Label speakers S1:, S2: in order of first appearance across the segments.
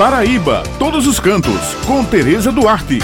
S1: Paraíba, todos os cantos, com Tereza Duarte.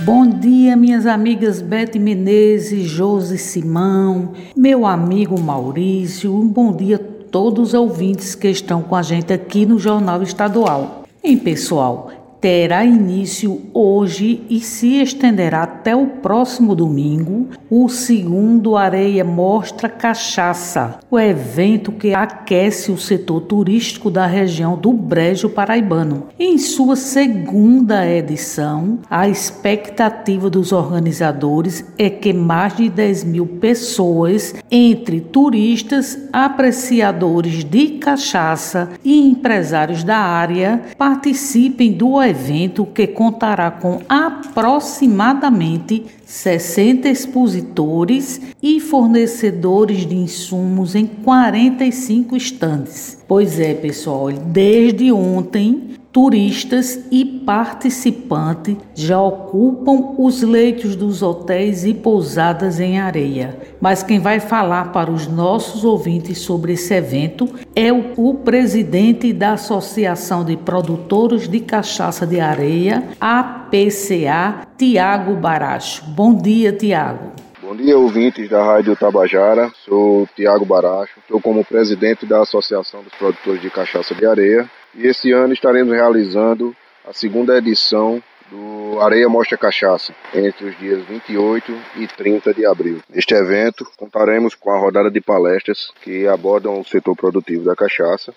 S2: Bom dia, minhas amigas Bete Menezes, Josi Simão, meu amigo Maurício. Um bom dia a todos os ouvintes que estão com a gente aqui no Jornal Estadual. Em pessoal, terá início hoje e se estenderá até o próximo domingo o segundo Areia Mostra Cachaça, o evento que aquece o setor turístico da região do Brejo Paraibano. Em sua segunda edição, a expectativa dos organizadores é que mais de 10 mil pessoas, entre turistas, apreciadores de cachaça e empresários da área, participem do evento evento que contará com aproximadamente 60 expositores e fornecedores de insumos em 45 estandes. Pois é, pessoal, desde ontem turistas e participantes já ocupam os leitos dos hotéis e pousadas em areia. Mas quem vai falar para os nossos ouvintes sobre esse evento é o, o presidente da Associação de Produtores de Cachaça de Areia, APCA, Tiago Baracho. Bom dia, Tiago.
S3: Bom dia, ouvintes da Rádio Tabajara. Sou Tiago Baracho, estou como presidente da Associação dos Produtores de Cachaça de Areia e esse ano estaremos realizando a segunda edição do Areia Mostra Cachaça, entre os dias 28 e 30 de abril. Neste evento, contaremos com a rodada de palestras que abordam o setor produtivo da cachaça.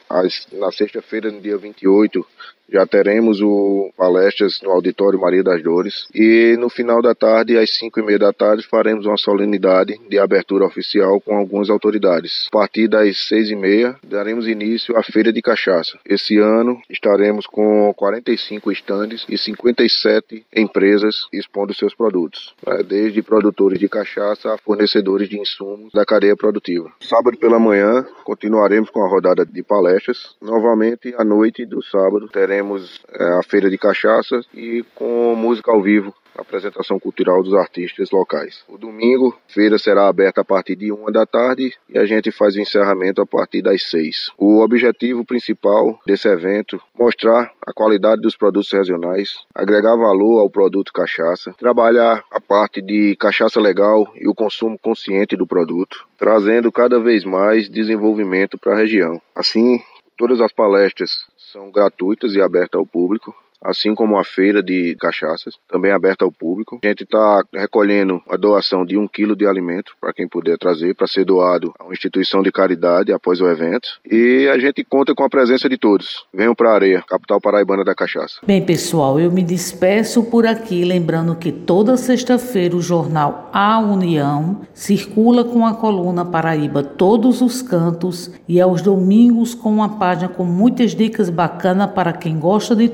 S3: na sexta-feira, no dia 28, já teremos o palestras no Auditório Maria das Dores e no final da tarde, às 5 e meia da tarde, faremos uma solenidade de abertura oficial com algumas autoridades. A partir das 6 e meia, daremos início à Feira de Cachaça. Esse ano estaremos com 45 estandes e 57 empresas expondo seus produtos, né? desde produtores de cachaça a fornecedores de insumos da cadeia produtiva. Sábado pela manhã, continuaremos com a rodada de palestras. Novamente, à noite do sábado, teremos teremos é, a feira de cachaça e com música ao vivo, apresentação cultural dos artistas locais. O domingo, feira será aberta a partir de uma da tarde e a gente faz o encerramento a partir das seis. O objetivo principal desse evento mostrar a qualidade dos produtos regionais, agregar valor ao produto cachaça, trabalhar a parte de cachaça legal e o consumo consciente do produto, trazendo cada vez mais desenvolvimento para a região. Assim, todas as palestras são gratuitas e abertas ao público assim como a feira de cachaças, também aberta ao público. A gente está recolhendo a doação de um quilo de alimento para quem puder trazer, para ser doado a uma instituição de caridade após o evento. E a gente conta com a presença de todos. Venham para a Areia, capital paraibana da cachaça.
S2: Bem, pessoal, eu me despeço por aqui, lembrando que toda sexta-feira o jornal A União circula com a coluna Paraíba Todos os Cantos e aos domingos com uma página com muitas dicas bacanas para quem gosta de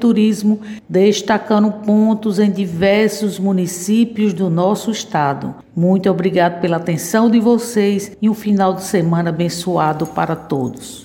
S2: turismo destacando pontos em diversos municípios do nosso estado. Muito obrigado pela atenção de vocês e um final de semana abençoado para todos.